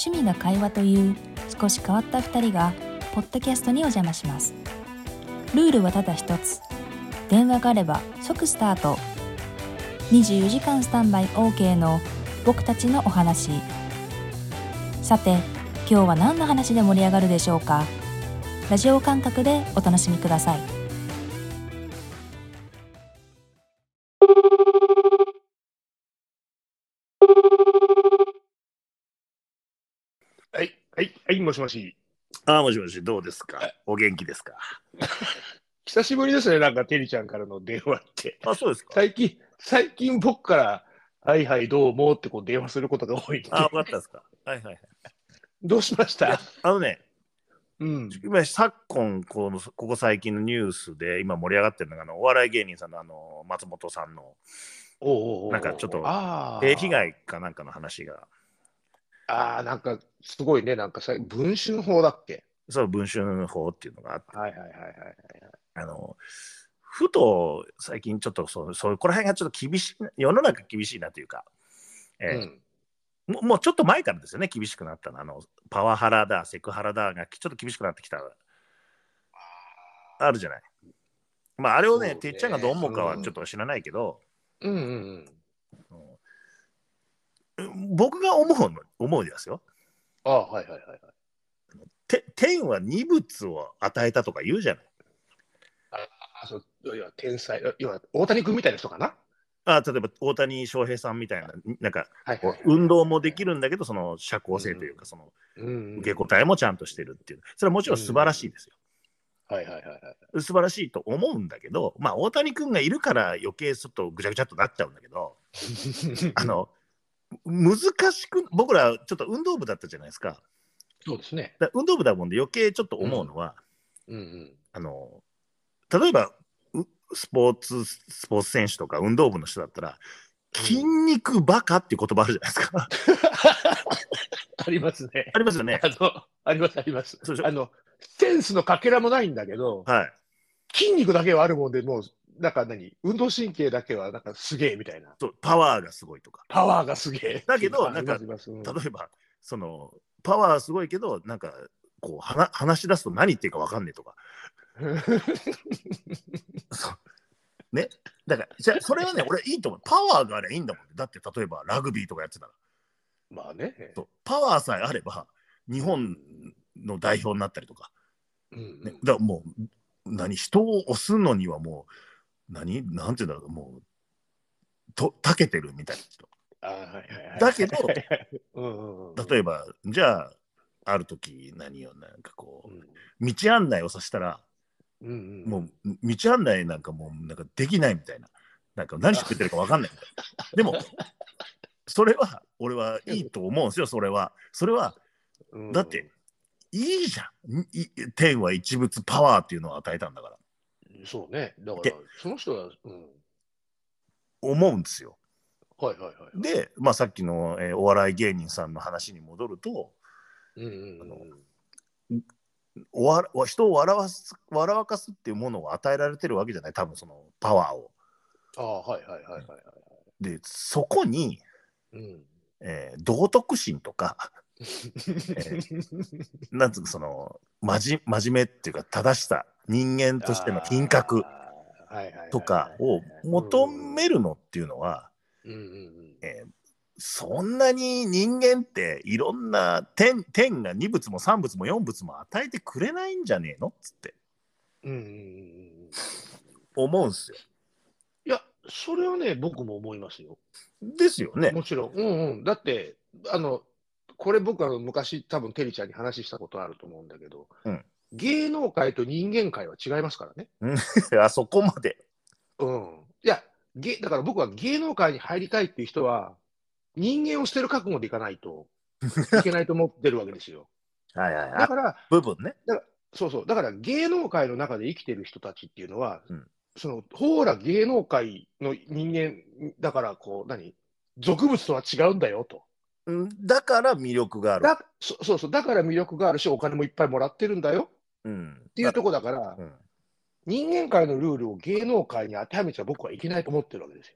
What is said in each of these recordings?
趣味が会話という少し変わった2人がポッドキャストにお邪魔します。ルールはただ一つ。電話があれば即スタート。24時間スタンバイ OK の僕たちのお話。さて今日は何の話で盛り上がるでしょうか。ラジオ感覚でお楽しみください。もしもし。ああ、もしもし、どうですか？お元気ですか？久しぶりですね、なんか、てりちゃんからの電話って。あ、そうですか。最近、最近僕から、はいはい、どうもってこう電話することが多い。あ、分かったですか。はいはいはい。どうしました？あのね、うん。今、昨今この、ここ最近のニュースで今盛り上がってるのが、あのお笑い芸人さんのあの松本さんのおうおうおうなんかちょっと性被害かなんかの話が、ああ、なんか、すごいね、なんかさ、文春法だっけ？そう、文春法っていうのがあって、はいはいはいはい。あの、ふと最近ちょっとそう、そうこら辺がちょっと厳しい、世の中厳しいなというか、えーうん。もうもうちょっと前からですよね、厳しくなったの。あのパワハラだ、セクハラだがちょっと厳しくなってきた、あるじゃない。まあ、あれをね、ねてっちゃんがどう思うかはちょっと知らないけど、うんうんうん。うん僕が思うの、思うですよ。ああ、はいはいはいはい。て天は二物を与えたとか言うじゃない。あそういや、天才、要は大谷君みたいな人かな？あ例えば大谷翔平さんみたいな、なんかこはいはいう運動もできるんだけど、その社交性というか、そのうんうん受け答えもちゃんとしてるっていう、それはもちろん素晴らしいですよ。はいはいはいはい。素晴らしいと思うんだけど、まあ、大谷君がいるから余計ちょっとぐちゃぐちゃっとなっちゃうんだけど、あの難しく、僕らちょっと運動部だったじゃないですか。そうですね。だ運動部だもんで余計ちょっと思うのは、うんうん。あの例えばうスポーツスポーツ選手とか運動部の人だったら筋肉バカっていう言葉あるじゃないですか。ありますね。ありますよね。あの、ありますありますあの、センスのかけらもないんだけど、はい。筋肉だけはあるもんで、もう、なんか何、運動神経だけはなんかすげえみたいな。そうパワーがすごいとか。パワーがすげえ。だけどありますいますうん例えばそのパワーすごいけどなんかこう話話し出すと何言ってるか分かんねえとか。ね？だからじゃあそれはね俺いいと思う。パワーがあればいいんだもん。だって例えばラグビーとかやってたら。まあね。そうパワーさえあれば日本の代表になったりとか。うんね、だからもう何？人を押すのにはもう何？なんていうんだろうもうと長けてるみたいな人。あはいはいはい。だけど うんうんうん、例えばじゃあある時何をなんかこう道案内をさせたらうんうん、もう道案内なんかもうなんかできないみたいな。なんか何してくれてるか分かんないみたいな。でもそれは俺はいいと思うんですよそれは。それはうん。だっていいじゃん。い天は一物パワーっていうのを与えたんだからそうね。だからで、その人は、うん、思うんですよはいはいはい。で、まあ、さっきの、えーお笑い芸人さんの話に戻るとうんうんあのおわ人を笑わす笑わかすっていうものを与えられてるわけじゃない多分そのパワーを。ああ、はいはいはいはいはい。でそこに、うんえー道徳心とか なんつうのその真面真面目っていうか正しさ人間としての品格とかを求めるのっていうのは、うんうんうんえーそんなに人間っていろんな天天が2物も3物も4物も与えてくれないんじゃねえのっつってうんうんうんうん思うんすよ。いや、それはね、僕も思いますよ。ですよね。もちろん。うんうん。だって、あの、これ僕は昔、多分テリちゃんに話したことあると思うんだけど、うん芸能界と人間界は違いますからね。あそこまで。うん。いや、げだから僕は芸能界に入りたいっていう人は、人間を捨てる覚悟でいかないと いけないと思ってるわけですよ。はいはいはい。だから、部分ね。そうそう、だから芸能界の中で生きてる人たちっていうのは、うんそのほら、芸能界の人間だから、こう、何、俗物とは違うんだよと。うんだから魅力がある。だそそうそう、だから魅力があるし、お金もいっぱいもらってるんだようん、っていうところだから、うん人間界のルールを芸能界に当てはめちゃ僕はいけないと思ってるわけですよ。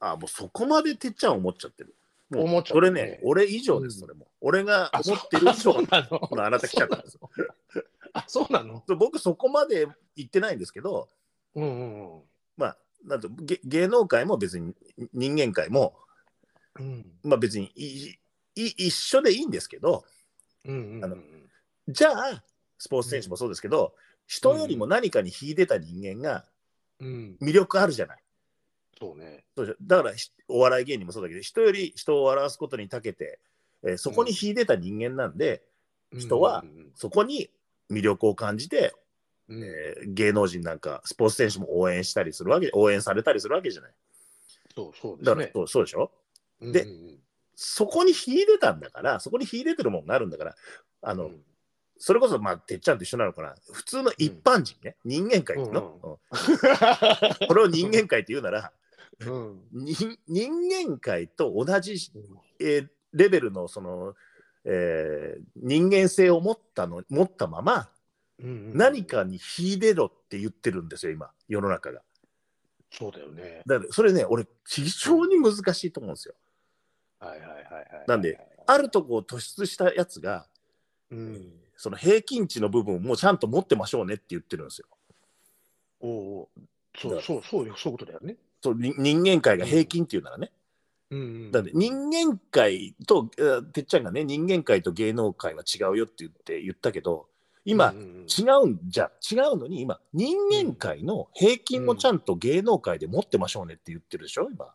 あもうそこまでてっちゃん思っちゃってる。思っちゃうそれね、俺以上です、それも。俺があ、思ってる以上 なのあなた来ちゃったんですよ。あ、そうなの？そう僕そこまで言ってないんですけど、うんうんうん。まあ、なんとげ芸能界も別に人間界も、うんまあ別にいい一緒でいいんですけど、うんうんあのじゃあ、スポーツ選手もそうですけど、人よりも何かに秀でた人間がうん。魅力あるじゃない。そうね。そうでしょだからひお笑い芸人もそうだけど、人より人を笑わすことに長けて、えーそこに秀でた人間なんで、人はうんそこに魅力を感じて、うんうんえー芸能人なんかスポーツ選手も応援したりするわけ、応援されたりするわけじゃない。そうそうですね。だからそうそうでしょでうんうん。そこに秀でたんだから、そこに秀でてるものがあるんだから、あの、うん。それこそ、まあ、てっちゃんと一緒なのかな、普通の一般人ね、人間界の、うんうん。これを人間界って言うなら、人間界と同じ、えーレベルのその、えー人間性を持ったの持ったまま、うんうん。何かに秀でろって言ってるんですよ、今、世の中が。そうだよね。だから、それね、俺、非常に難しいと思うんですよ。はいはいはいはい。なんで、あるとこを突出したやつが、うん。その平均値の部分もちゃんと持ってましょうねって言ってるんですよ。おうおうそうそうそうよ、そういうことだよね。そうに人間界が平均っていうならね。うんうん。だって人間界と、えーてっちゃんがね、人間界と芸能界は違うよって言って言ったけど、今、うん違うんじゃ、違うのに、今、人間界の平均もちゃんと芸能界で持ってましょうねって言ってるでしょ、今。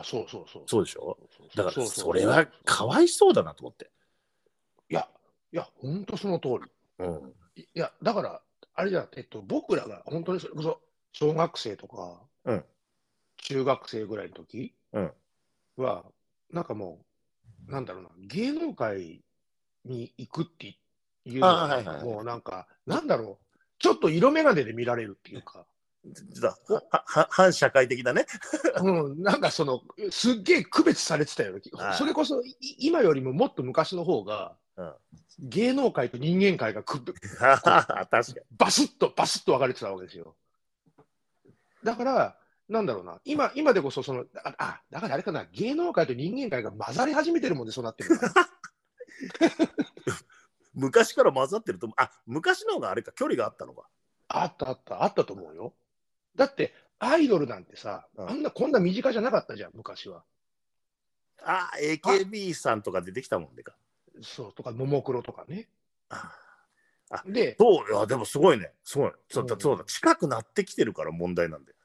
あ、そうそうそう。そうでしょ？だから、それはかわいそうだなと思って。いや、いや、本当その通り。うん。いや、だから、あれじゃん、えっと、僕らが本当にそれこそ、小学生とか、うん。中学生ぐらいの時うん。は、なんかもう、なんだろうな、芸能界に行くっていうのは、あはいはいはい。もうなんか、なんだろう、ちょっと色眼鏡で見られるっていうか、反社会的だね。うん、なんかその、すっげえ区別されてたよそれこそい今よりももっと昔の方が、うん芸能界と人間界がくぶ 確かに。バスッと、バスッと分かれてたわけですよ。だから、なんだろうな、今、今でこそその、あ、あだからあれかな、芸能界と人間界が混ざり始めてるもんで、そうなってる 昔から混ざってると。あ、昔の方があれか、距離があったのか。あったあった、あったと思うよ。だって、アイドルなんてさ、うんあんな、こんな身近じゃなかったじゃん、昔は。あ、AKB さんとか出てきたもんでか。そう、とか、ももクロとかね。あで、そう、いや、でもすごいね。すごい。そうだ、うんそうだ。近くなってきてるから問題なんだよ。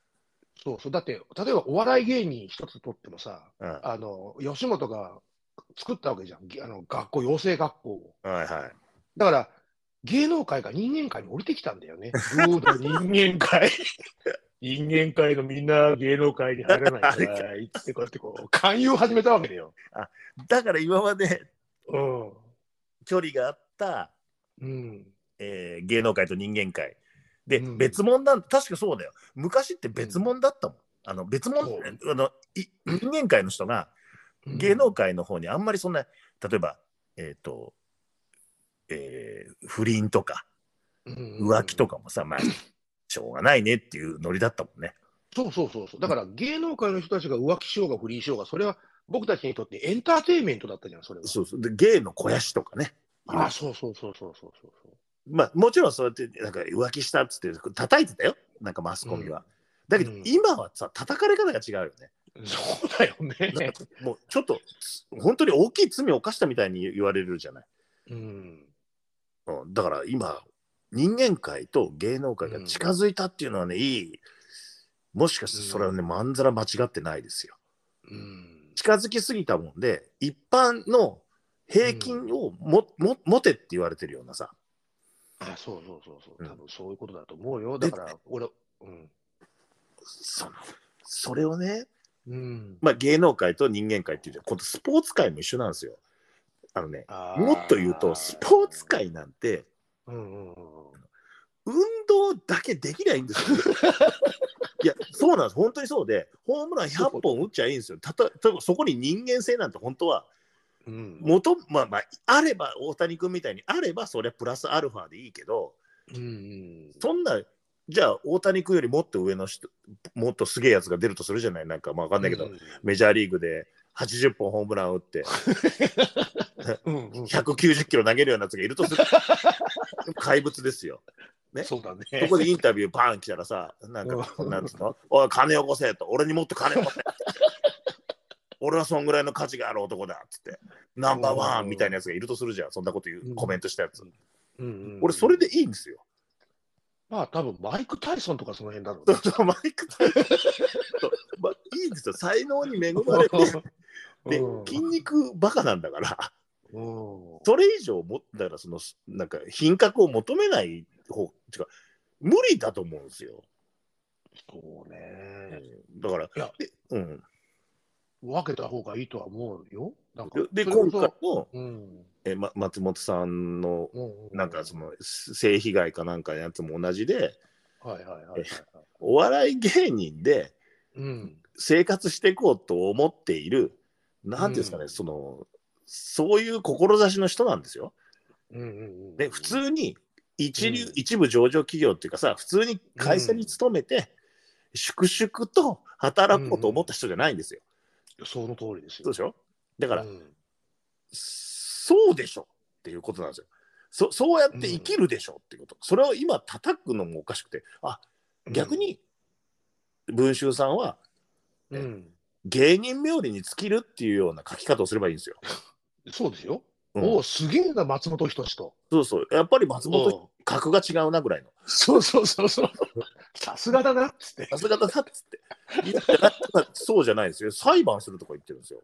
そうそう、だって、例えばお笑い芸人一つとってもさ、うん。あの、吉本が作ったわけじゃん、あの学校、養成学校を。はいはい。だから、芸能界が人間界に降りてきたんだよね。どうだ、人間界。人間界のみんな芸能界に入らないから、いってこうやってこう、勧誘を始めたわけだよ。だから今までうん。距離があった、うん。えー芸能界と人間界。で、うん別物なん確かそうだよ。昔って別物だったもん。あの別物あのい人間界の人が芸能界の方にあんまりそんな、例えば、えっ、と、えー不倫とか浮気とか。かもさ、まあ、しょうがないねっていうノリだったもんね。そうそうそうそう。だから芸能界の人たちが浮気しようが不倫しようが、それは僕たちにとってエンターテインメントだったじゃん、それは。そうそう。で、芸の肥やしとかね。あ、そうそうそうそうそうそうそう。まあ、もちろんそうやって、なんか浮気したっつって叩いてたよ。なんかマスコミは。だけどうん、今はさ、叩かれ方が違うよね。そうだよね。かもうちょっと、本当に大きい罪を犯したみたいに言われるじゃない。うん。うん、だから今、人間界と芸能界が近づいたっていうのはね、いい。もしかしてそれはね、まんざら間違ってないですよ。うん。近づきすぎたもんで、一般の平均をも、も持てって言われてるようなさ、あ、そうそうそうそう。うん多分そういうことだと思うよ。でだから、俺、うん。そのそれをね、うん。まあ、芸能界と人間界っていうじゃん、今度スポーツ界も一緒なんですよ。あのね、もっと言うと、スポーツ界なんて、うんうんうん。運動だけできないんですよ。いや、そうなんです、本当にそうで、ホームラン100本打っちゃいいんですよ。たと例えばそこに人間性なんて本当は、うん元まあまあ、あれば、大谷君みたいにあれば、それはプラスアルファでいいけど、うんうん。そんな、じゃあ、大谷君よりもっと上の人、もっとすげえやつが出るとするじゃない、なんか、まあ、わかんないけど、うんメジャーリーグで80本ホームラン打って うんうん。190キロ投げるようなやつがいるとする。怪物ですよ。ね？そうだね。そこでインタビューパン来たらさ、なんか、うん。なんつうの、おい、金よこせと、俺にもっと金よこせ。俺はそんぐらいの価値がある男だっつって、ナンバーワンみたいなやつがいるとするじゃん、そんなこと言う、うん。コメントしたやつ。うんうん俺、それでいいんですよ。まあ多分マイク・タイソンとかその辺だろうね。マイクタイソン。とまあ、いいんですよ、才能に恵まれて、で うん。筋肉バカなんだから、うんそれ以上も、だからその、なんか品格を求めない方、違う、無理だと思うんですよ。そうね。だから、いやでうん、分けた方がいいとは思うよ。なんかで、今回のうんえ、ま、松本さんのなんかその性被害かなんかのやつも同じではいはいはいはいはい。お笑い芸人でうん生活していこうと思っているなんていうんですかね、うんそのそういう志の人なんですよ。うんうんうんで普通に一流、うん一部上場企業っていうかさ普通に会社に勤めて、粛々と働こうと思った人じゃないんですよ。その通りですよ。そうでしょ？だから、うんそうでしょっていうことなんですよ。そそうやって生きるでしょっていうこと。それを今叩くのもおかしくて、あ逆に文集さんはうん、芸人冥利に尽きるっていうような書き方をすればいいんですよ。そうですよ。うんおお、すげえな、松本人志と。そうそう。やっぱり松本格が違うなぐらいの。そうそうそうそう。さすがだなっつって。さすがだなっつって。そうじゃないですよ。裁判するとか言ってるんですよ。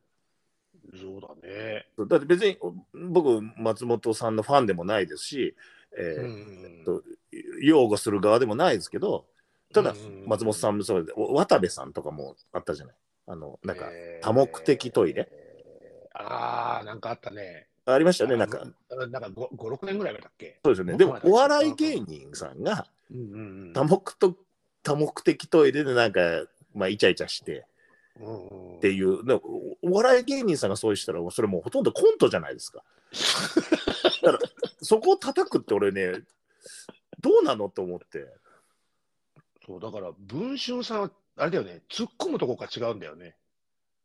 そうだね。だって別に僕、松本さんのファンでもないですし、えうーんと擁護する側でもないですけど、ただうん松本さんもそうで、お渡部さんとかもあったじゃない。あの、なんか、えー多目的トイレああ、なんかあったね。ありましたよね、なんか。あなんか5、6年ぐらい前だっけ？そうですよね。でもお笑い芸人さんが多目と多目的トイレでなんか、まあ、イチャイチャしてっていう、おお笑い芸人さんがそうしたら、それもうほとんどコントじゃないですか。だから、そこを叩くって俺ね、どうなのと思って。そうだから、文春さんは、あれだよね、突っ込むとこが違うんだよね。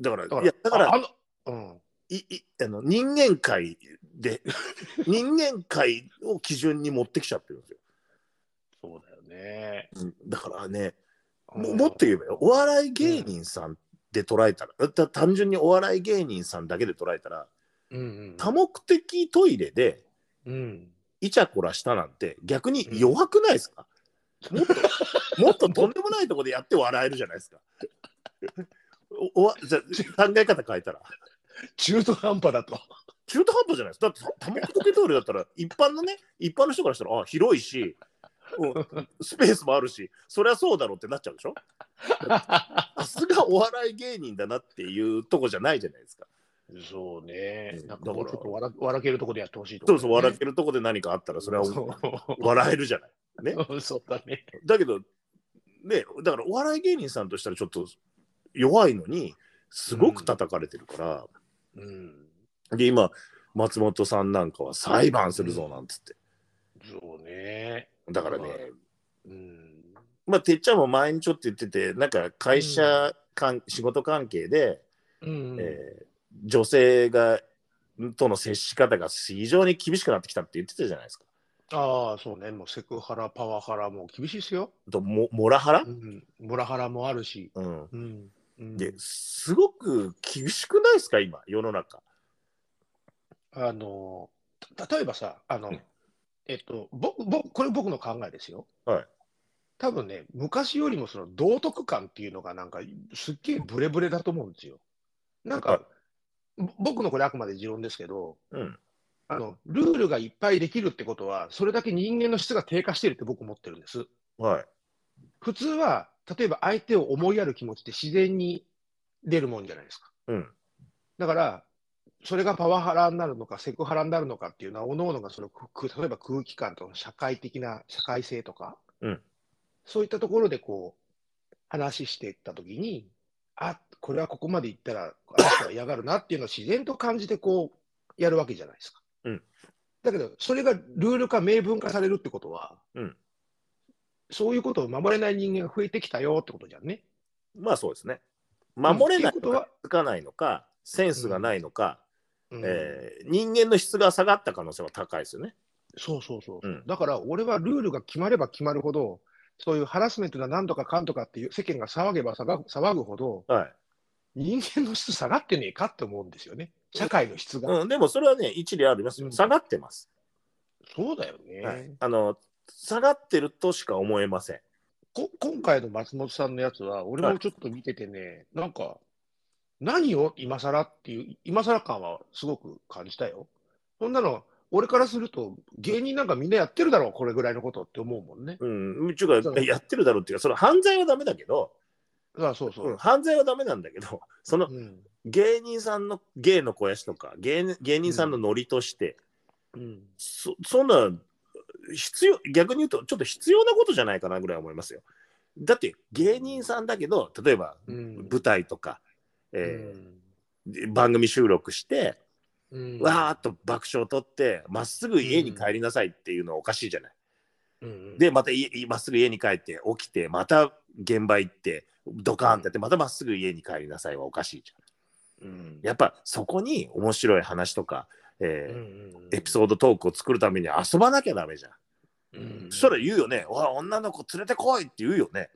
だから、だから、いや、だからあ、あの、うん、いいあの人間界で、人間界を基準に持ってきちゃってるんですよ。そうだよね。うん。だからね、もうん。もっと言えばよ、お笑い芸人さんで捉えたら、た単純にお笑い芸人さんだけで捉えたら、うんうん、多目的トイレでうん、イチャコラしたなんて逆に弱くないですか、もっともっととんでもないところでやって笑えるじゃないですか。おおわじゃあ考え方変えたら中途半端だと。中途半端じゃないですか。だって多目的トイレだったら一般のね一般の人からしたらあ広いし、うんスペースもあるしそりゃそうだろうってなっちゃうでしょ？さすがお笑い芸人だなっていうとこじゃないじゃないですか。そうねだからちょっと笑笑けるとこでやってほしいとこそうそう、笑けけるとこで何かあったらそれはそ笑えるじゃない。ね？う そうだね。だけど、ね、だからお笑い芸人さんとしたらちょっと弱いのに、すごく叩かれてるから、うん。で、今、松本さんなんかは裁判するぞなんつって。そうね。だからね、うん。まあ、てっちゃんも前にちょっと言ってて、なんか会社関、仕事関係で、うん。えー女性がとの接し方が非常に厳しくなってきたって言ってたじゃないですか。ああ、そうね。もうセクハラ、パワハラも厳しいですよ。あとモモラハラ？う、ん。モラハラもあるし。うん、うん。うんですごく厳しくないですか、今、世の中。あの、た例えばさ、あの、えっと、僕、僕、これ僕の考えですよ。はい。多分ね、昔よりもその道徳感っていうのがなんかすっげえブレブレだと思うんですよ。なんか、はいぼ僕のこれあくまで持論ですけど、うん。あの、ルールがいっぱいできるってことは、それだけ人間の質が低下してるって僕思ってるんです。はい。普通は、例えば相手を思いやる気持ちって自然に出るもんじゃないですか。うん。だから、それがパワハラになるのか、セクハラになるのかっていうのは、おののがその例えば空気感とか社会的な社会性とか、うんそういったところでこう話していったときに、あこれはここまでいったら、あの人は嫌がるなっていうのを自然と感じてこうやるわけじゃないですか。うんだけど、それがルール化、明文化されるってことは、うんそういうことを守れない人間が増えてきたよってことじゃんね。まあそうですね。守れないのか、つかないのか、センスがないのか、うんえー人間の質が下がった可能性は高いですよね。そうそうそう。うんだから、俺はルールが決まれば決まるほど、そういうハラスメントだなんとかかんとかっていう世間が騒げば騒ぐほど、はい人間の質下がってねえかって思うんですよね。社会の質が。うん、でもそれはね一理ありますようん下がってます、そうだよね。はい、あの下がってるとしか思えません。こ今回の松本さんのやつは、俺はいもちょっと見ててね、なんか、何を今更っていう、今更感はすごく感じたよ。そんなの、俺からすると、芸人なんかみんなやってるだろう、これぐらいのことって思うもんね。うん、ちゅうかやってるだろうっていうかその犯罪はダメだけど、あそうそう。うん、犯罪はダメなんだけどそのうん芸人さんの芸の肥やしとか芸芸人さんのノリとして、うんそそんな必要逆に言うとちょっと必要なことじゃないかなぐらい思いますよ。だって芸人さんだけど例えばうん舞台とか、えー番組収録して、うんわーっと爆笑取ってまっすぐ家に帰りなさいっていうのはおかしいじゃない。うんでまた家まっすぐ家に帰って起きてまた現場行ってドカーンってやってまたまっすぐ家に帰りなさいはおかしいじゃん。うんやっぱそこに面白い話とか、えーうんエピソードトークを作るために遊ばなきゃダメじゃん。うんそしたら言うよね、おい女の子連れてこいって言うよね。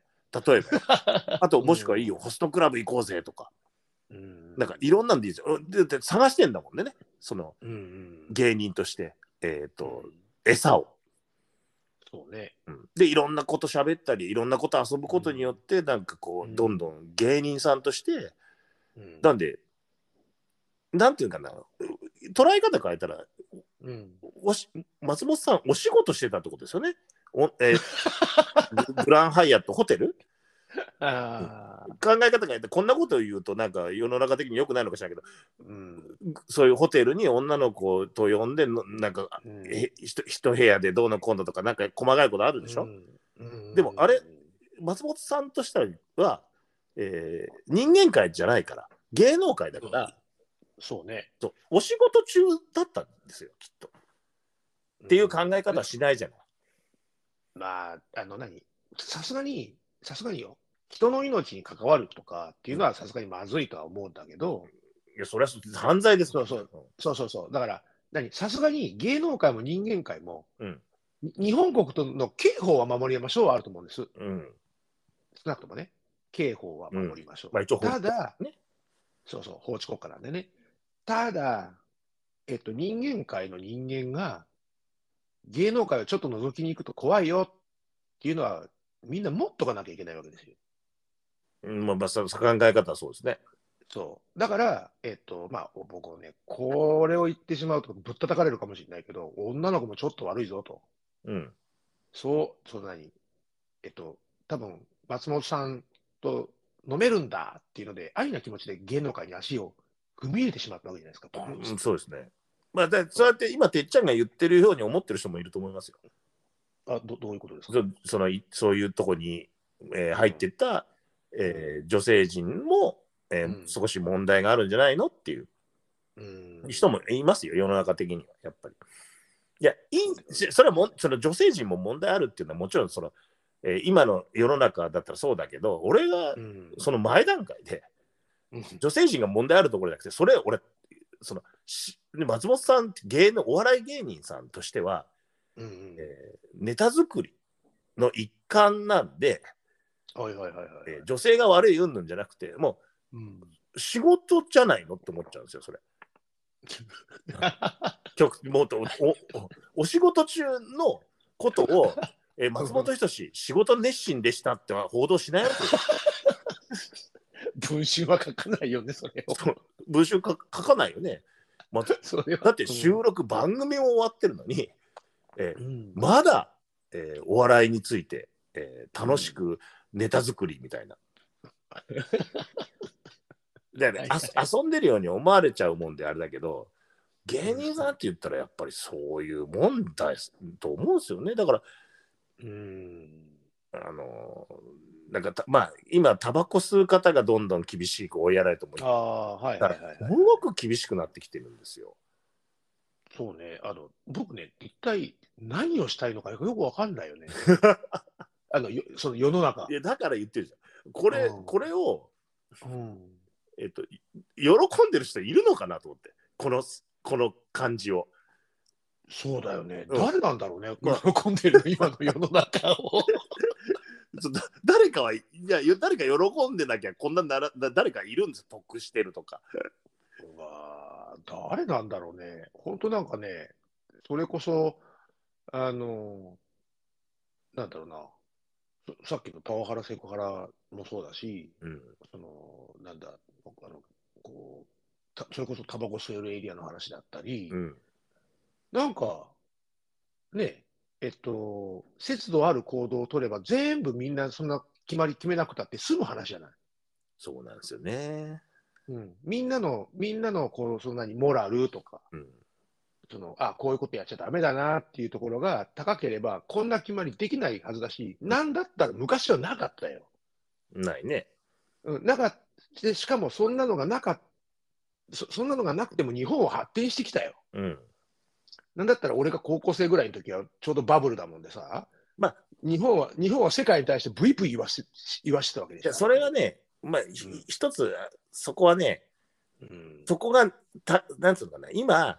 例えば。あともしくはいいよ、ホストクラブ行こうぜとか。うん。なんかいろんなんでいいですよ。でで探してんだもんね、そのうんうん。芸人として、えっ、と、餌を。そうね。うん。で、いろんなこと喋ったり、いろんなこと遊ぶことによって、なんかこうん。う、どんどん芸人さんとして、うん。なんで、なんていうかな、捉え方変えたら、うん。おし松本さん、お仕事してたってことですよね？おえーグ グランハイアットホテル？ああ考え方変えてこんなことを言うとなんか世の中的に良くないのかしらんけどうんそういうホテルに女の子と呼んでのなんかうん。一部屋でどうのこうのとかなんか細かいことあるでしょ、うん。でもあれ松本さんとしたらは、えー人間界じゃないから芸能界だから、そうね。そう。お仕事中だったんですよきっと。っていう考え方はしないじゃない。まあ、あの何、さすがに、さすがによ、人の命に関わるとかっていうのはさすがにまずいとは思うんだけど、いやそれは犯罪です。もんそう。そうそうそう、だから、何、さすがに芸能界も人間界も、うん。に日本国との刑法は守りましょうはあると思うんです。うん。少なくともね、刑法は守りましょう。まあ一応法ただ、ね。そうそう、法治国家なんでね。ただ、えっと、人間界の人間が、芸能界をちょっと覗きに行くと怖いよっていうのは、みんな持っとかなきゃいけないわけですよ。うんまあ、まの考え方はそうですね。そう。だから、えっと、まあ、僕ね、これを言ってしまうとぶったたかれるかもしれないけど、女の子もちょっと悪いぞと。うん。そう、そんなに、えっと、多分松本さんと飲めるんだっていうので、愛な気持ちで芸能界に足を踏み入れてしまったわけじゃないですか。うんそうですね。まあ、だそうやって今、てっちゃんが言ってるように思ってる人もいると思いますよ。あどどういうことですか？そそのいそういうとこに、えー入ってった、えー女性陣も、えーうん少し問題があるんじゃないのっていううん人もいますよ、世の中的には、やっぱり。いや、いいしそれはもんその女性陣も問題あるっていうのはもちろんその、えー今の世の中だったらそうだけど、俺がうんその前段階で、うん女性陣が問題あるところじゃなくて、それ俺、そのし松本さんって芸能お笑い芸人さんとしては、うんうんえーネタ作りの一環なんで、はいはいはいはい。えー女性が悪い云々じゃなくて、もうんう仕事じゃないのって思っちゃうんですよ、それ。曲もっとおおお仕事中のことを、えー松本人志、仕事熱心でしたっては報道しないわけです 文春は書かないよね、それを。よ。文集書書かないよね。まず それはだって収録、番組も終わってるのに、えーうんまだ、えーお笑いについて、えー楽しくネタ作りみたいな。遊んでるように思われちゃうもんであれだけど芸人さんって言ったらやっぱりそういうもんだと思うんですよねだからうんあのーなんかたまあ今タバコ吸う方がどんどん厳しく追いやられてもああ、はいはいはい、はい。すごく厳しくなってきてるんですよ。そうね、あの、僕ね、一体何をしたいのかよくわかんないよね。あの、よその世の中い。やだから言ってるじゃん。これうんこれをうん。えっと、い喜んでる人いるのかなと思って、このこの感じを。そうだよね。うん誰なんだろうね。ま喜んでるの、今の世の中を。ちょっと誰かはいや誰か喜んでなきゃこんなならだ誰かいるんですよ得してるとか。うわー誰なんだろうね。本当なんかね、それこそ、あの、なんだろうな。そさっきのパワハラ、セクハラもそうだし、うんその、なんだ、あの、こう、たそれこそタバコ吸えるエリアの話だったり、うんなんか、ね、えっと、節度ある行動を取れば、全部みんなそんな決まり決めなくたって済む話じゃない？そうなんですよね。うん、みんなの、みんなの、こう、そんなにモラルとか、うんその、あ、こういうことやっちゃダメだなっていうところが高ければ、こんな決まりできないはずだし、なんだったら昔はなかったよ。ないね。うん、なかって、しかもそんなのがなかっそそんなのがなくても日本は発展してきたよ。うん。なんだったら俺が高校生ぐらいの時はちょうどバブルだもんでさ、まあ日本は、日本は世界に対してブイブイ言わし言わしてたわけでしょ。それはね、まあ、一つそこはねうん、そこがたなんつうのかな今、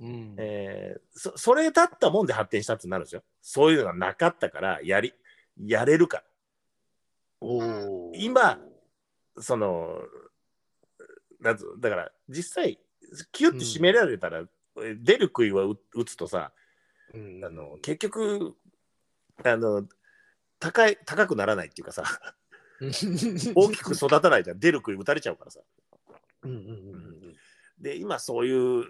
うんえーそそれだったもんで発展したってなるんですよ。そういうのがなかったからやりやれるから。おー今、そのなんつうだから実際キュッて締められたら、出る杭は打打つとさうんあの結局あの高い高くならないっていうかさ 大きく育たないじゃん出る杭打たれちゃうからさ。うんうんうんで今そういう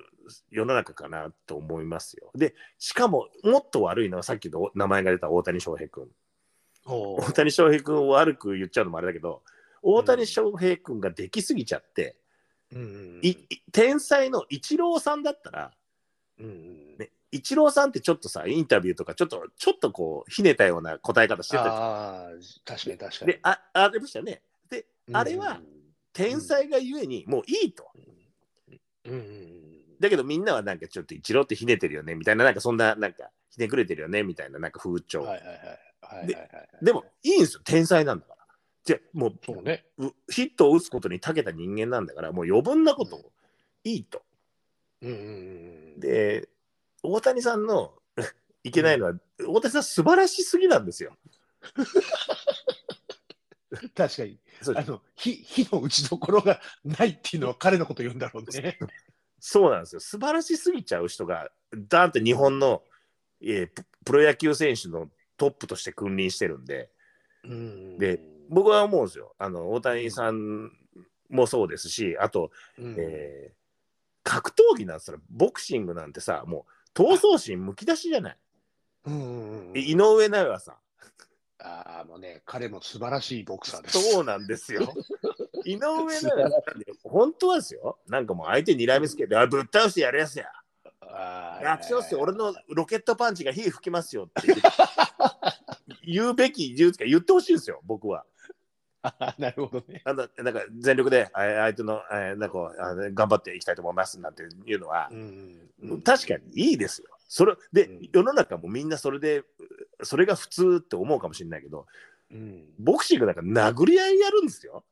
世の中かなと思いますよ。でしかももっと悪いのはさっきの名前が出た大谷翔平君。お大谷翔平君を悪く言っちゃうのもあれだけど大谷翔平君ができすぎちゃって、うん天才のイチローさんだったら、うんうんね、イチローさんってちょっとさインタビューとかちょっとちょっとこうひねたような答え方してたじゃん。ああ、確かに確かに。であありましたよね。でうん。あれは、天才がゆえにもういいと。うん。うんうんだけどみんなはなんかちょっとイチローってひねてるよねみたいななんかそんななんかひねくれてるよねみたいななんか風潮、はいはいはいはいはいでもいいんですよ。天才なんだから。じゃもうね。うヒットを打つことに長けた人間なんだからもう余分なことをいいとうんうんうんで大谷さんの いけないのは、大谷さん素晴らしすぎなんですよ。うん。確かに。あの、火、火の打ちどころがないっていうのは彼のこと言うんだろうね。そうなんですよ。素晴らしすぎちゃう人がダーンって日本の、えーププロ野球選手のトップとして君臨してるんで。うん。で、僕は思うんですよ。あの大谷さんもそうですしあと、うん。えー格闘技なんつったらボクシングなんてさもう闘争心むき出しじゃない、うんうんうん井上尚弥さん。ああ、もうね、彼も素晴らしいボクサーです。そうなんですよ。井上尚弥本当はですよ。なんかもう相手にらみつけてあぶっ倒してやるやつや。楽勝っすよ。俺のロケットパンチが火吹きますよって 言うべき言うか言ってほしいんですよ僕はなるほどね。あのなんか全力であ相手のえーなんか頑張っていきたいと思いますなんていうのはうんうん確かにいいですよ。それで、うん世の中もみんなそれでそれが普通って思うかもしれないけどうん、ボクシングなんか殴り合いやるんですよ。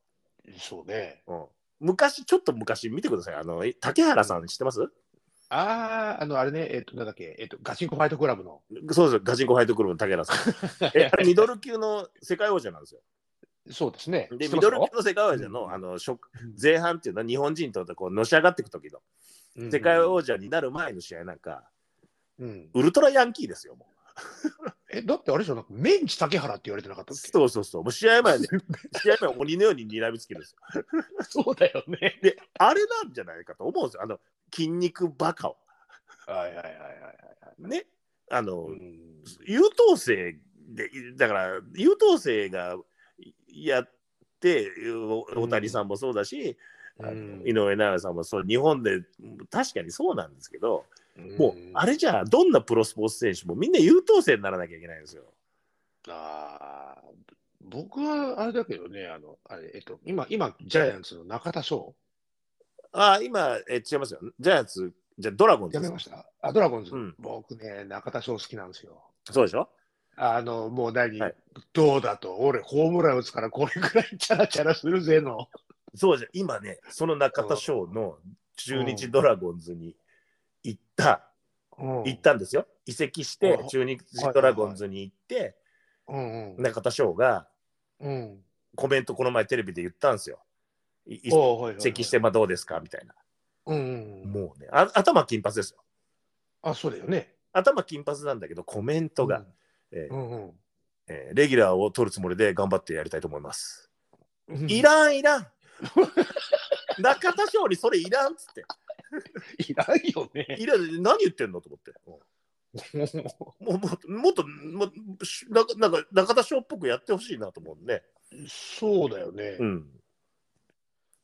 そうね。うん、昔ちょっと昔見てくださいあの竹原さん知ってます、ああ、あの、あれね、えっ、と、なんだっけ、えっ、と、ガチンコファイトクラブの。そうですガチンコファイトクルーの竹原さん。えあれミドル級の世界王者なんですよ。そうですね。でミドル級の世界王者の,、うんあの初前半っていうのは日本人とこうのし上がっていく時の世界王者になる前の試合なんか、うん、ウルトラヤンキーですよ。もう え、だってあれでしょ、なんかメンチ竹原って言われてなかったっけ？そうそうそう。もう試合前で、試合前は鬼のように睨みつけるんですよ。そうだよね。で、あれなんじゃないかと思うんですよ。あの、筋肉バカを。はいはいはいはいはい。ね。あの、うん優等生で、だから、優等生がやって、お大谷さんもそうだし、うん井上尚弥さんもそう、日本で確かにそうなんですけど、もう、あれれじゃあ、どんなプロスポーツ選手もみんな優等生にならなきゃいけないんですよ。あー僕はあれだけどね、あの、あれ、えっと、今、今、ジャイアンツの中田翔、ああ、今、え違いますよ。ジャイアンツ、じゃあドラゴンズやめました。あ、ドラゴンズ、うん僕ね、中田翔好きなんですよ。そうでしょ？あの、もう何、はい。どうだと、俺、ホームラン打つから、これくらいチャラチャラするぜの。そうじゃ今ねその中田翔の中日ドラゴンズに行った、うん。行ったんですよ。移籍してうん。中日ドラゴンズに行って、うんうん。中田翔がうん。コメントこの前テレビで言ったんですよ。い移籍してまあどうですか？みたいな。うんうんうん。もうねあ頭金髪ですよ。あ、そうだよね。頭金髪なんだけどコメントが、えーうんうんえーレギュラーを取るつもりで頑張ってやりたいと思います。うん。いらんいらん中田翔にそれいらんっつって。いらんよね。いらん何言ってんのと思って。もうもっともっともっしなんかなんか中田翔っぽくやってほしいなと思うね。そうだよね。うん。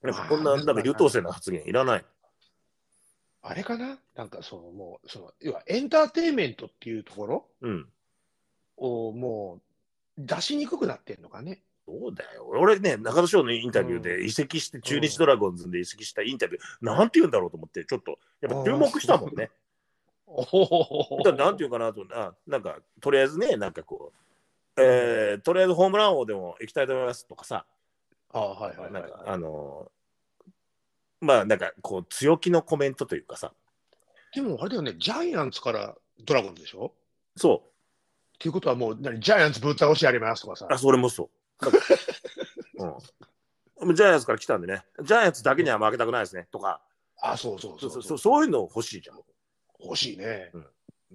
なんかこんななんか優等生な発言いらない。あれかな？なんかそのもう、その、要はエンターテインメントっていうところ？うん。をもう出しにくくなってんのかね。そうだよ。俺ね、中田翔のインタビューで移籍して、中日ドラゴンズで移籍したインタビュー、なんて言うんだろうと思って、ちょっと、やっぱ注目したもんね。だなんて言うかなと、あなんか、とりあえずね、なんかこう、えーとりあえずホームラン王でも行きたいと思いますとかさ、あはいはいはい。なんか、あのーまあ、なんか、こう、強気のコメントというかさ、でもあれだよね、ジャイアンツからドラゴンズでしょ？そっていうことはもう、何ジャイアンツぶっ倒しやりますとかさう、あ、。それもそう。うん。ジャイアンツから来たんでね、ジャイアンツだけには負けたくないですねとか、あ、そうそうそそううそうそういうの欲しいじゃん。欲しいね。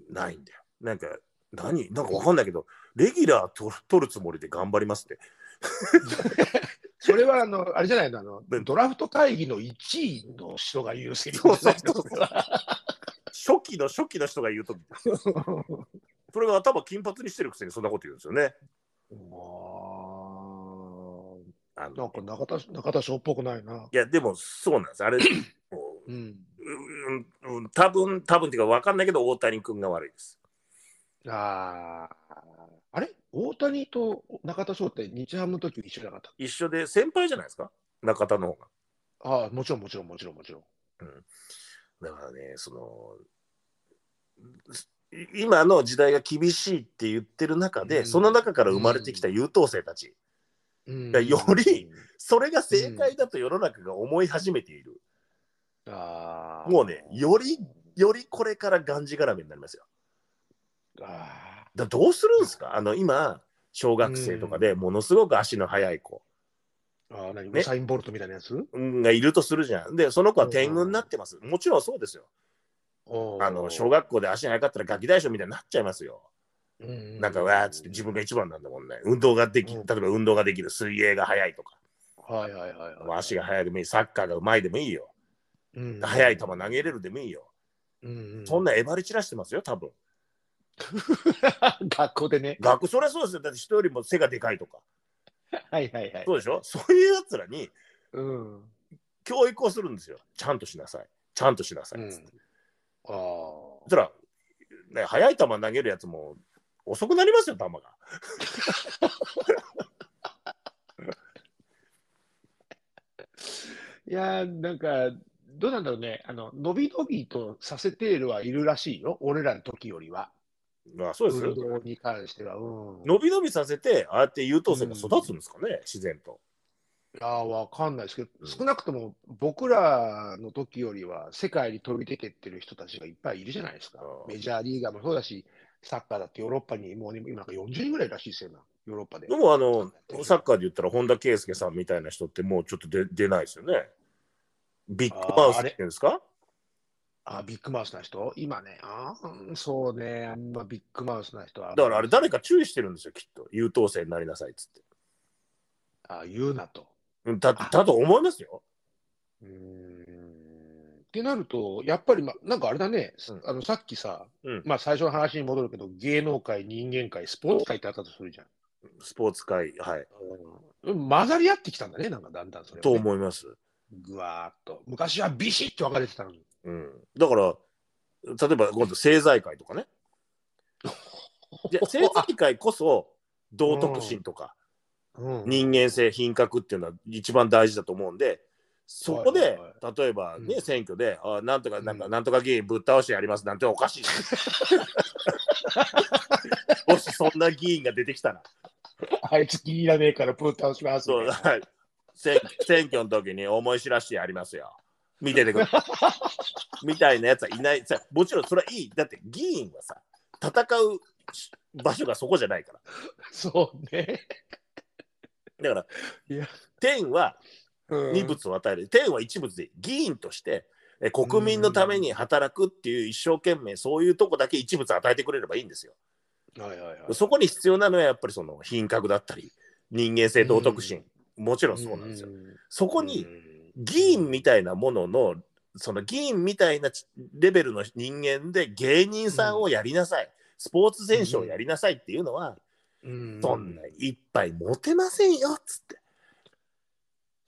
ないんだよ。なんか、何？なんかわかんないけど、レギュラーと取るつもりで頑張りますって。それはあの、あれじゃないの、あのうんドラフト会議の1位の人が言うセリフじゃないそうそう 初期の初期の人が言うと、のそれが頭金髪にしてるくせにそんなこと言うんですよね。もあのうなんか中田中田翔っぽくないな。いや、でもそうなんです。あれ、もうん。ううんうん、多分多分っていうか分かんないけど、大谷君が悪いです。ああ。あれ？大谷と中田翔って日ハムの時一緒なかった？一緒で先輩じゃないですか、中田の方が。ああ、もちろんもちろんもちろんもちろん。だからね、その、い今の時代が厳しいって言ってる中で、うん。その中から生まれてきた優等生たち、うん。やより、それが正解だと世の中が思い始めている。ああもうねよりよりこれからがんじがらめになりますよ。あだどうするんですか？あの今、小学生とかでものすごく足の速い子。ーあー、何？ね。ウサイン・ボルトみたいなやつ？うんがいるとするじゃん。で、その子は天狗になってます。もちろんそうですよ。あの小学校で足速かったらガキ大将みたいになっちゃいますよ。なんかわーっつって自分が一番なんだもんね。運動ができ、うん例えば運動ができる、水泳が速いとか、はいはいはいはい。足が速いでもいい、サッカーがうまいでもいいよ。うん速い球投げれるでもいいよ。うんそんなえばり散らしてますよ、多分。学校でね。学そりゃそうですよ。だって人よりも背がでかいとか。はいはいはい。そうでしょ？そういうやつらにうん。教育をするんですよ。ちゃんとしなさい。ちゃんとしなさい。うんつってああ。そしたら、ね、速い球投げるやつも遅くなりますよ、球が。いやーなんか、どうなんだろうね。あの、伸び伸びとさせているはいるらしいよ。俺らの時よりは。まあ、そうです運よ。動に関しては。うん。伸び伸びさせて、ああやって優等生が育つんですかね、自然と。いわかんないですけど、うん少なくとも僕らの時よりは世界に飛び出てってる人たちがいっぱいいるじゃないですかう。んメジャーリーガーもそうだし、サッカーだってヨーロッパにもう今なんか40人ぐらいらしいですよな、ヨーロッパで。でも、あの、サッカーで言ったら、本田圭佑さんみたいな人ってもうちょっと出出ないですよね。ビッグマウスって言うんですか？あ、ビッグマウスな人？今ね、あーそうね、あんまビッグマウスな人は。だからあれ、誰か注意してるんですよ、きっと。優等生になりなさいっつって。あ言うなと。うんだだと思いますよ。うーんってなると、やっぱり、ま、なんかあれだね、うんあのさっきさ、うんまあ最初の話に戻るけど、芸能界、人間界、スポーツ界ってあったとするじゃん。スポーツ界、はい。うん混ざり合ってきたんだね、なんかだんだんそれはね、と思います。ぐわーっと。昔はビシッと分かれてたのに。うん。だから、例えば今度政財界とかね。で政財界こそ道徳心とかうん人間性品格っていうのは一番大事だと思うんでそこで、例えばね、うん選挙であなんとかなんか、うんなんとか議員ぶっ倒してやりますなんておかしい もしそんな議員が出てきたらあいつ気に入らねえからプータンしますはい、選選挙の時に思い知らしてやりますよ。見ててくれ。みたいなやつはいない。さもちろんそれはいい。だって議員はさ、戦う場所がそこじゃないから。そうね。だから、いや天はうん二物を与える。天は一物で議員としてえ国民のために働くっていう一生懸命そういうとこだけ一物与えてくれればいいんですよ。はいはいはい。そこに必要なのはやっぱりその品格だったり人間性道徳心、もちろんそうなんですよ。そこに議員みたいなもののその議員みたいなレベルの人間で芸人さんをやりなさい、スポーツ選手をやりなさいっていうのは、うんそんな一杯持てませんよっつって。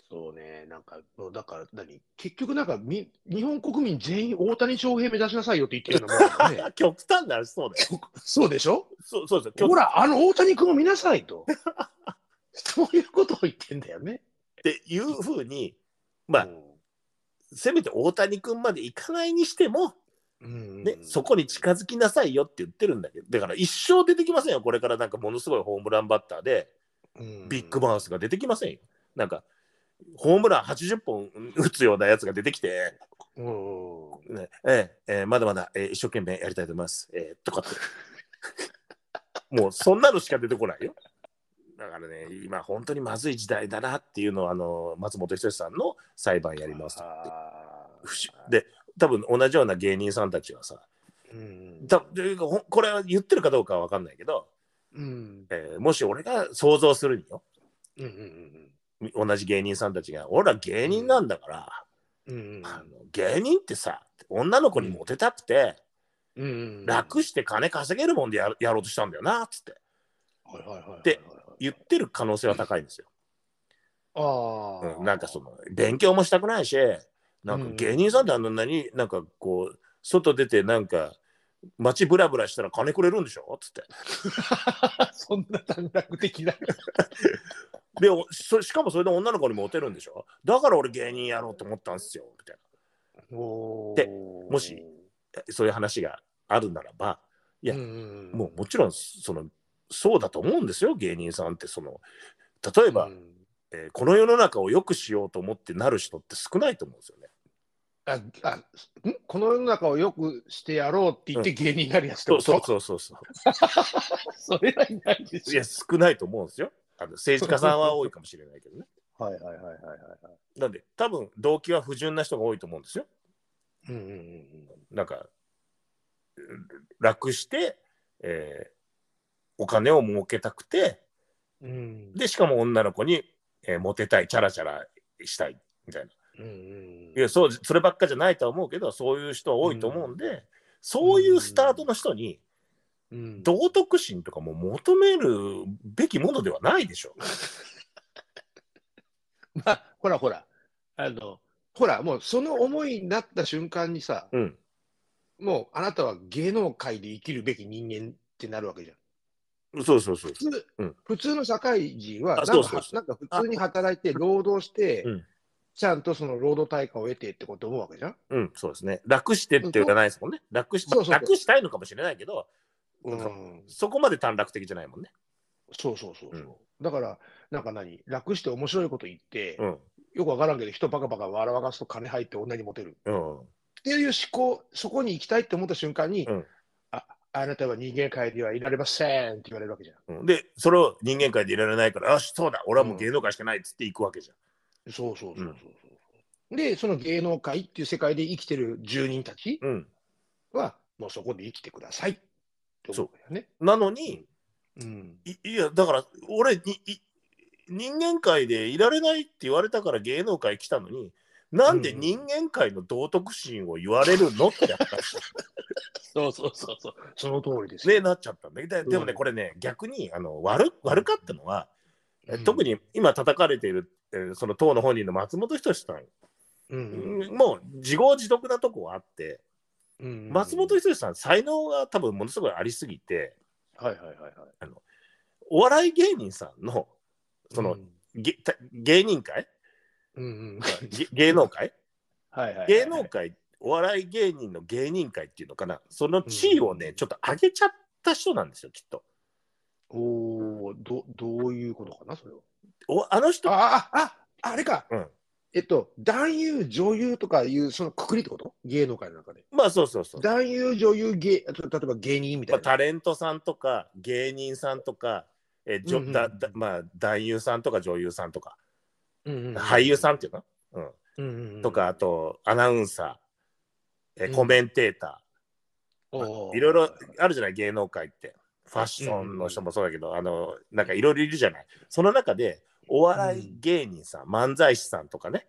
そうね、なんか、もうだから何、結局なんかみ、日本国民全員大谷翔平目指しなさいよって言ってるのもんね 極端な話そうだよ。そうでしょ？そうそうですよ。ほら、あの大谷君を見なさいと。そういうことを言ってんだよね。っていうふうにまあ、うんせめて大谷君までいかないにしても、うんね、そこに近づきなさいよって言ってるんだけどだから一生出てきませんよこれからなんかものすごいホームランバッターで。うん。ビッグマウスが出てきませんよ。なんかホームラン80本 打つようなやつが出てきて、うんねえええーまだまだ、えー一生懸命やりたいと思います、えーとか。ってもうそんなのしか出てこないよ。だからね今本当にまずい時代だなっていうのをあの松本人志さんの裁判やりますって。で多分同じような芸人さんたちはさうん。たこれは言ってるかどうかは分かんないけど、うん。えーもし俺が想像するにようんうん同じ芸人さんたちが俺ら芸人なんだから、うんうんあの芸人ってさ女の子にモテたくて、うんうん楽して金稼げるもんでややろうとしたんだよなっつって。はいはいはいはいで言ってる可能性は高いんですよ。ああ、うんなんかその勉強もしたくないしなんか芸人さんってあんなになんかこう外出てなんか街ブラブラしたら金くれるんでしょ？っつって。そんな短絡的な。でおそしかもそれで女の子にモテるんでしょ？だから俺芸人やろうと思ったんですよみたいおー。でもし、なそういう話があるならばいやうん。もうもちろんそのそうだと思うんですよ芸人さんってその。例えば、うん。えーこの世の中を良くしようと思ってなる人って少ないと思うんですよね。ああん？この世の中をよくしてやろうって言って芸人になるやつってそうそうそうそうそ それはいないでう。いすよや。少ないと思うんですよ。あの政治家さんは多いかもしれないけどね。はいはいはいはいはいはい。なんで多分動機は不純な人が多いと思うんですよ。うんうんうんなんか楽して、えーお金を儲けたくてうんうんでしかも女の子に、えーモテたいチャラチャラしたいみたいな。うんうん。いやそうそればっかじゃないとは思うけどそういう人は多いと思うんで、そういうスタートの人にうん。道徳心とかも求めるべきものではないでしょ。まあ、ほらほら、あの、ほら、もうその思いになった瞬間にさ、うん、もうあなたは芸能界で生きるべき人間ってなるわけじゃん。そうそうそう普。通,、うん。普通の社会人はなんか普通に働いて、労働して、うんちゃんとその労働対価を得てってこと思うわけじゃん？うん、そうですね。楽してっていうかないですもんね。楽し、そう楽したいのかもしれないけど、うん、そこまで短絡的じゃないもんね。そうそうそうそう、うんだから、なんか何、楽して面白いこと言って、うん、よくわからんけど、人バカバカ笑わかすと金入って女にモテる。うん、っていう思考、そこに行きたいって思った瞬間に、うんああなたは人間界ではいられませんって言われるわけじゃん。うん。で、それを人間界でいられないから、よし、そうだ、俺はもう芸能界しかないっつって行くわけじゃん。そうそうそうそうそう、で、その芸能界っていう世界で生きてる住人たちうん。は、もうそこで生きてくださいって思うんだよね。なのに、うん。いいや、だから、俺にい、人間界でいられないって言われたから芸能界来たのに、なんで人間界の道徳心を言われるのって話 そうそうそうそう。その通りですよ。ねなっちゃったんだででもね、うんこれね、逆にあの悪悪かったのは、えうん。特に今叩かれている、えーその党の本人の松本人志さん、うんうん。もう自業自得なとこはあって、うん松本人志さん、才能が多分ものすごいありすぎて、はいはいはいはい。お笑い芸人さんのその、げた芸人界うんうん、げ芸能界 はい芸能界、お笑い芸人の芸人界っていうのかな、その地位をね、うん。ちょっと上げちゃった人なんですよ、きっと。おおどどういうことかなそれは。おあの人、ああああれか、うん。えっと、男優、女優とかいう、そのくくりってこと？芸能界の中で。まあそうそうそう。男優、女優、芸、例えば芸人みたまあ、いな。タレントさんとか芸人さんとか、えーじょうんうんだだまあ、男優さんとか女優さんとか、うんうんうん俳優さんっていうの、うん。うんうんうんとか、あ、とアナウンサー、えコメンテータおー。ー、いろいろあるじゃない、芸能界って。ファッションの人もそうだけど、あの、なんかいろいろいるじゃない。その中で、お笑い芸人さん、漫才師さんとかね、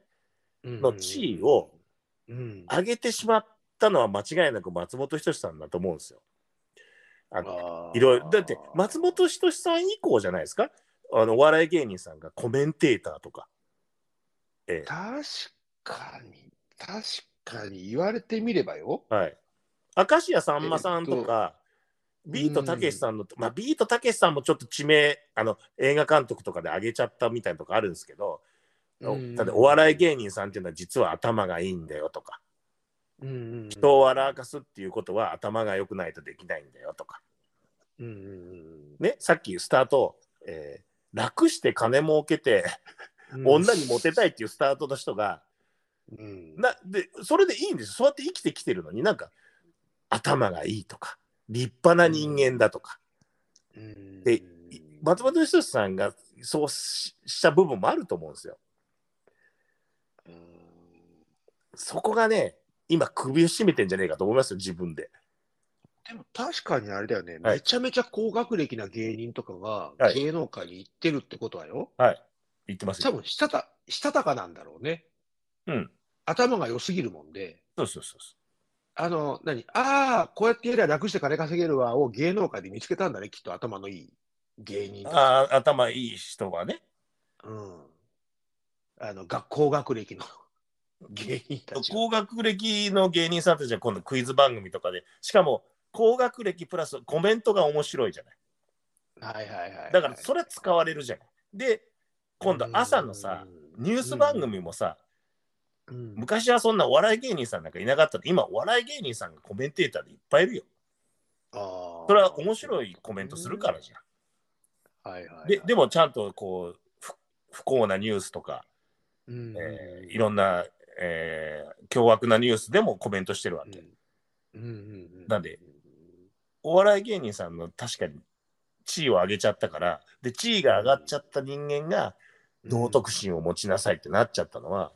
の地位をうん上げてしまったのは間違いなく松本人志さんだと思うんですよ。あのいろいろだって松本人志さん以降じゃないですか？あのお笑い芸人さんがコメンテーターとか。え確かに、確かに言われてみればよ。えはい。明石家さんまさんとか、ビートたけしさんの、まあ、ビートたけしさんもちょっと地名あの映画監督とかで上げちゃったみたいなとこあるんですけど、うん。ただお笑い芸人さんっていうのは実は頭がいいんだよとか、うん人を笑かすっていうことは頭が良くないとできないんだよとか。うんね、さっきスタート、えー楽して金儲けて、うん。女にモテたいっていうスタートの人が、うん。なでそれでいいんですよ。そうやって生きてきてるのになんか頭がいいとか立派な人間だとか、うん。で松本人志さんがそうしした部分もあると思うんですよ。うんそこがね今首を絞めてんじゃねえかと思いますよ自分で。でも確かにあれだよね、はい。めちゃめちゃ高学歴な芸人とかがはい。芸能界に行ってるってことはよ、はい。言ってますよ。多分したたしたたかなんだろうね。うん。頭が良すぎるもんで、そうそうそうそあの、何？ああ、こうやってやりゃ楽して金稼げるわを芸能界で見つけたんだね、きっと頭のいい芸人。あー頭いい人はねうん。あの、学校学歴の芸人たちが。高学歴の芸人さんたちは今度クイズ番組とかでしかも高学歴プラスコメントが面白いじゃないはいはいはいはい。だからそれは使われるじゃないで今度朝のさニュース番組もさうん、昔はそんなお笑い芸人さんなんかいなかったの。今お笑い芸人さんがコメンテーターでいっぱいいるよ。あー。それは面白いコメントするからじゃはいはいはいんででもちゃんとこう不不幸なニュースとか、うんえーいろんな、えー凶悪なニュースでもコメントしてるわけ、うん。うんうんうん。なんでお笑い芸人さんの確かに地位を上げちゃったからで地位が上がっちゃった人間が道徳心を持ちなさいってなっちゃったのは、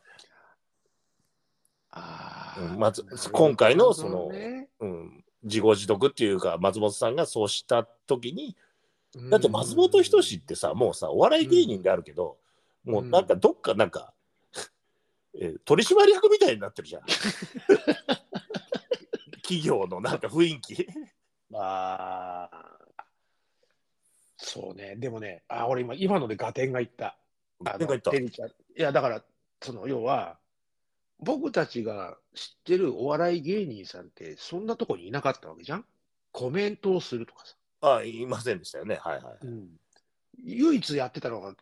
まず今回のそのねうん、自業自得っていうか松本さんがそうした時にだって松本人志ってさもうさお笑い芸人であるけど、もうなんかどっかなんか、えー取締役みたいになってるじゃん。企業のなんか雰囲気。ああ、そうね、でもね、あ俺今、今ので合点がいった。いや、だから、その要は、僕たちが知ってるお笑い芸人さんって、そんなとこにいなかったわけじゃん？コメントをするとかさ。あいませんでしたよね。はいはい唯一やってたのが、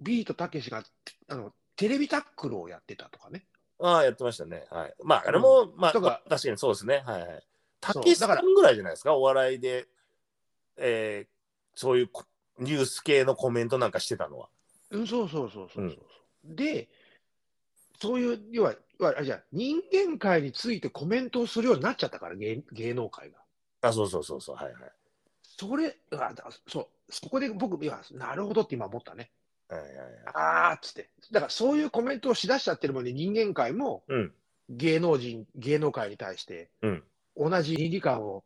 ビートたけしがあのテレビタックルをやってたとかね。ああやってましたね。はい。まああれも、まあだから確かにそうですね。はいはい。たけしさんぐらいじゃないですか？お笑いで、えーそういうこニュース系のコメントなんかしてたのは。うん、そうそうそうそうそう。で、そういう、要は、あじゃあ人間界についてコメントをするようになっちゃったから、芸芸能界が。あそうそうそうそうはいはいそれ、あだそう、そこで僕、いや、なるほどって今思ったね。はいはいはいあーっつって。だからそういうコメントをしだしちゃってるもんね、人間界もうん芸能人、芸能界に対して、うん同じ倫理観を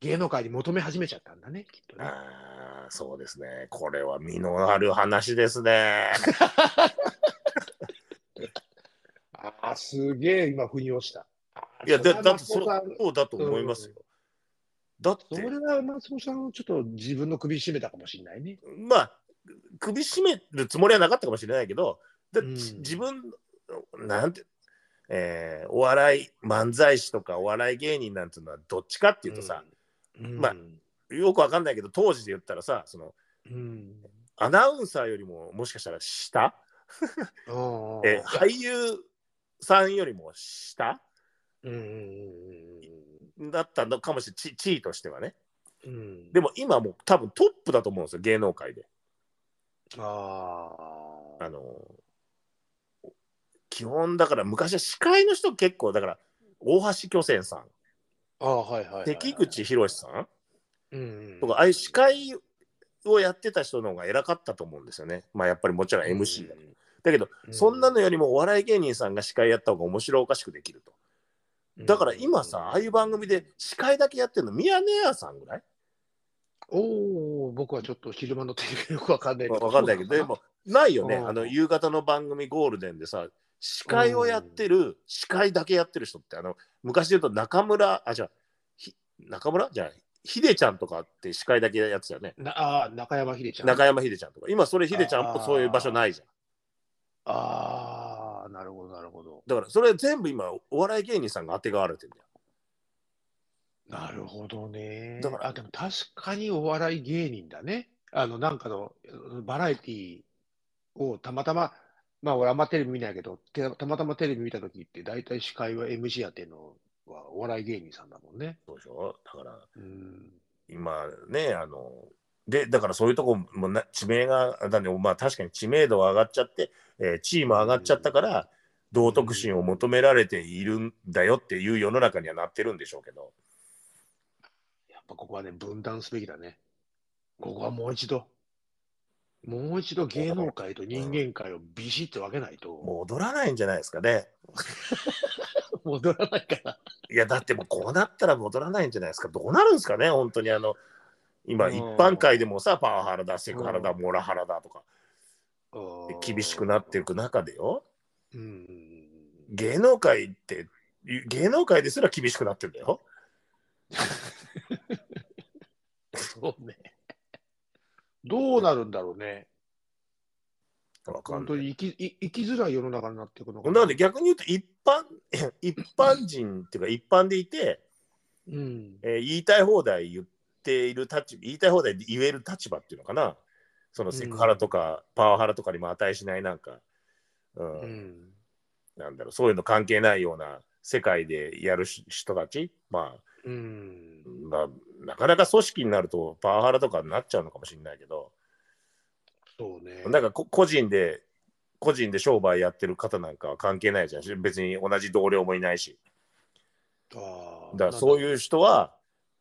芸能界に求め始めちゃったんだね、きっとね。ああ、そうですね。これは身のある話ですね。ああ、すげえ今、腑に落ちた。いや、だだってそそうだと思いますよ。だって。そ、れは松本さん、ちょっと自分の首絞めたかもしれないね。まあ、首絞めるつもりはなかったかもしれないけど、だうん。自分、なんて、えーお笑い、漫才師とかお笑い芸人なんていうのはどっちかっていうとさ、うん、まあよくわかんないけど、当時で言ったらさ、そのうん、アナウンサーよりももしかしたら下、うんえー俳優さんよりも下？うんうんだったのかもしれない、地地位としてはね。うん。うん、でも今もう多分トップだと思うんですよ、芸能界で。あああの基本だから昔は司会の人結構だから大橋巨泉さん。ああ、はいはいはいはい。関口博さん？うん。とかああいう司会をやってた人の方が偉かったと思うんですよね。まあやっぱりもちろん MC だ、だけどうん。そんなのよりもお笑い芸人さんが司会やった方が面白おかしくできると。だから今さああいう番組で司会だけやってるの宮根屋さんぐらい？おお、僕はちょっと昼間のテレビよくわかんないけど。わかんないけどでもないよね。うん。あの夕方の番組ゴールデンでさ司会をやってる司会だけやってる人ってあの昔で言うと中村あじゃあひ中村？じゃあひでちゃんとかって司会だけやってたよね。なああ、中山秀ちゃん。中山ひでちゃんとか。今それひでちゃんあーそういう場所ないじゃんああ、なるほど、なるほど。だからそれ全部今お笑い芸人さんがあてがわれてるんだよなるほどね。だからあ、でも確かにお笑い芸人だね。あの、なんかのバラエティをたまたま、まあ俺あんまテレビ見ないけど、てたまたまテレビ見たときって、大体司会は MC やってんのはお笑い芸人さんだもんね。そうでしょ？だからうん。今ねあのでだからそういうとこもな地名がだねまあ確かに知名度は上がっちゃって、えー地位も上がっちゃったから、道徳心を求められているんだよっていう世の中にはなってるんでしょうけどやっぱここはね、分断すべきだね。ここはもう一度、もう一度芸能界と人間界をビシッと分けないと、戻らないんじゃないですかね 戻らないから。いやだってもうこうなったら戻らないんじゃないですかどうなるんですかね本当にあの今うん一般界でもさパワハラだセクハラだモラハラだとか厳しくなっていく中でようん。芸能界って芸能界ですら厳しくなってんだよそうね。どうなるんだろうね。本当に生きい生きづらい世の中になっていくのかなので逆に言うと一般 一般人っていうか一般でいて、うん。えー言いたい放題言っている立場言いたい放題言える立場っていうのかなそのセクハラとかパワハラとかにも値しないなんか、うんうん。なんだろうそういうの関係ないような世界でやるし人たち、まうんあ、。まあなかなか組織になるとパワハラとかになっちゃうのかもしれないけどそうね。なんかこ個人で個人で商売やってる方なんかは関係ないじゃん別に同じ同僚もいないしあだからそうう。いう人は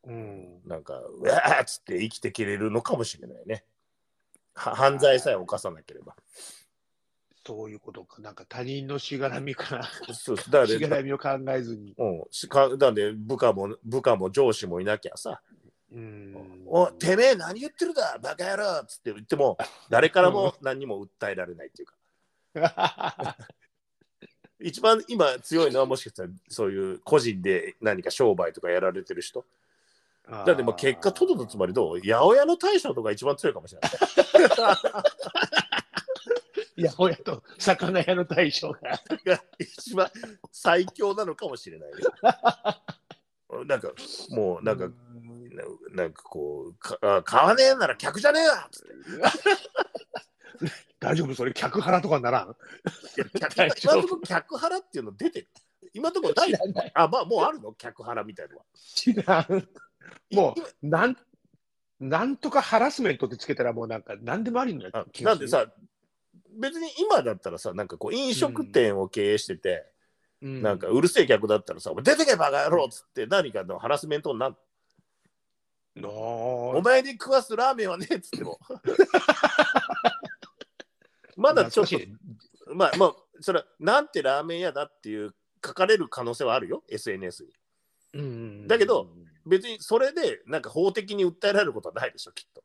うん。なんかうわーっつって生きていけれるのかもしれないね。は犯罪さえ犯さなければ。そういうことか。なんか他人のしがらみから、そうだかしがららみを考えずに。うん、しかなんで部下も部下も上司もいなきゃさ。うん。おてめえ何言ってるだバカ野郎っつって言っても誰からも何にも訴えられないっていうか。一番今強いのはもしかしたらそういう個人で何か商売とかやられてる人だってもう結果とどのつまりどう？八百屋の大将とか一番強いかもしれない。いや、親と魚屋の大将が。が一番最強なのかもしれないよ。なんかもうなんか、ななんかこうかあ買わねえなら客じゃねえわっつって。大丈夫？それ客腹とかならん？今のところ客腹っていうの出てる。今のところなあまあもうあるの？客腹みたいなのは。知らん。もう、なん、なんとかハラスメントってつけたらもうなんか何でもありになある気がする。なんで、さ別に今だったらさなんかこう飲食店を経営してて、うん。なんかうるせえ客だったらさ「お前出てけバカ野郎」っつって何かのハラスメントになるおの前に食わすラーメンはねえっつっても。まだちょっとまあまあそれはなんてラーメン屋だっていう書かれる可能性はあるよ SNS に。うん。だけど、別にそれでなんか法的に訴えられることはないでしょきっと。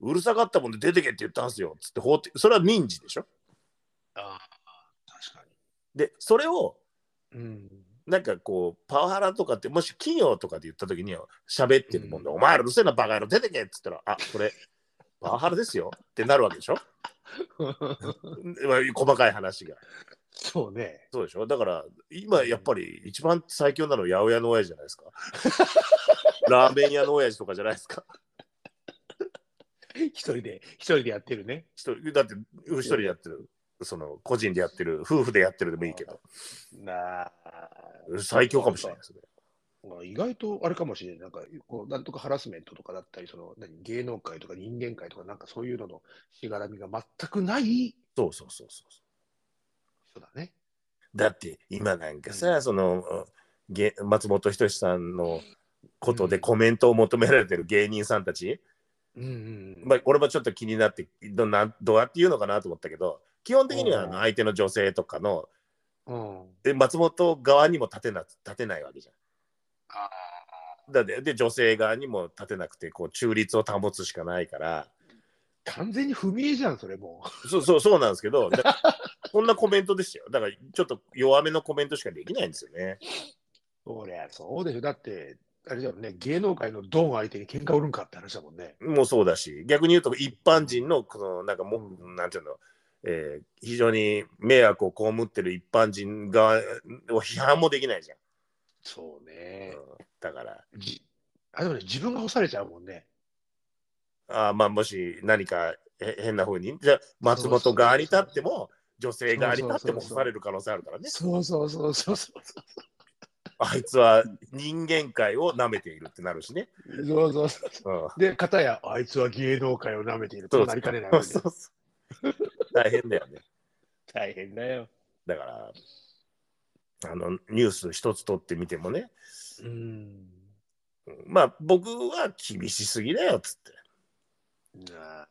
うるさかったもんで出てけって言ったんすよっつって法的それは民事でしょ。ああ、確かでそれをに。うん。なんかこうパワハラとかってもし企業とかで言った時には喋ってるもんで、うん。お前らうるせえなバカ野郎出てけっつったらあこれパワハラですよってなるわけでしょ。まあ細かい話がそうね。そうでしょ？だから今やっぱり一番最強なのは八百屋の親父じゃないですか ラーメン屋の親父とかじゃないですか 一人で、一人でやってるね。一人だって一人でやってるその個人でやってる夫婦でやってるでもいいけどなあ。最強かもしれないですねまあ意外とあれかもしれない。なんか、こう、なんとかハラスメントとかだったり、その、何、芸能界とか人間界とか、なんかそういうののしがらみが全くないそうそうそうそう人だね。だって今なんかさ、そのげ松本人志さんのことでコメントを求められてる芸人さんたち、うんうんまあ、俺もちょっと気になってどんなどうやって言うのかなと思ったけど基本的にはあうん。の相手の女性とかのうん。で松本側にも立てな立てないわけじゃん。あだってで女性側にも立てなくてこう中立を保つしかないから。完全に不明じゃん、それもそうそうそうなんですけどだ こんなコメントですよだからちょっと弱めのコメントしかできないんですよね。う。そりゃそうでしょ。だって、あれだよね、芸能界のドン相手に喧嘩売るんかって話だもんね。もうそうだし逆に言うと一般人のこのなんかもうなんていうの、えー非常に迷惑を被ってる一般人側を批判もできないじゃん。そうね。うんだからじあでもね、自分が干されちゃうもんね。あーまあもし何かへ変な風にじゃあ松本側に立っても女性側に立っても干される可能性あるからね。そうそうそうそうそう。あいつは人間界を舐めているってなるしね。そうそうそう。うんで、片や、あいつは芸能界を舐めているとなりかねないもんねそうそうそう大変だよね。大変だよ。だから、あのニュース一つ取ってみてもね、うん。まあ僕は厳しすぎだよっつって。な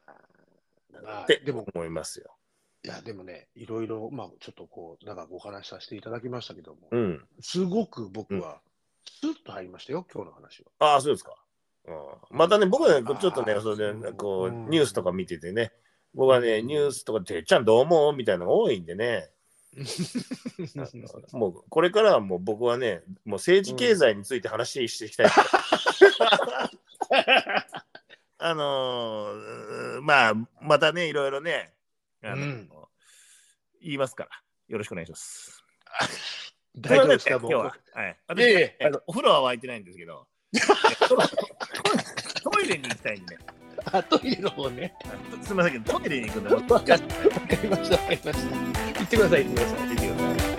あってでも、思いますよ。いや、でもね、いろいろ、まあ、ちょっとこう、なんかお話しさせていただきましたけども、うん。すごく僕は、スッと入りましたよ、今日の話は。ああ、そうですか。うん、またね、僕はね、ちょっとねそれでこう、うん。ニュースとか見ててね、僕はね、ニュースとかてっちゃんどう思うみたいなのが多いんでね、もうこれからはもう僕はね、もう政治経済について話していきたい。あのーまあ、またね、いろいろね、あのうん言いますから、よろしくお願いします。大丈夫ですか。今日は。はい、私いえいえお風呂は沸いてないんですけど、トトイレに行きたいんでね。あ、トイレの方ね。すみませんけど、トイレに行くんで、わかりました、わかりました。行ってください、行ってください。行ってください。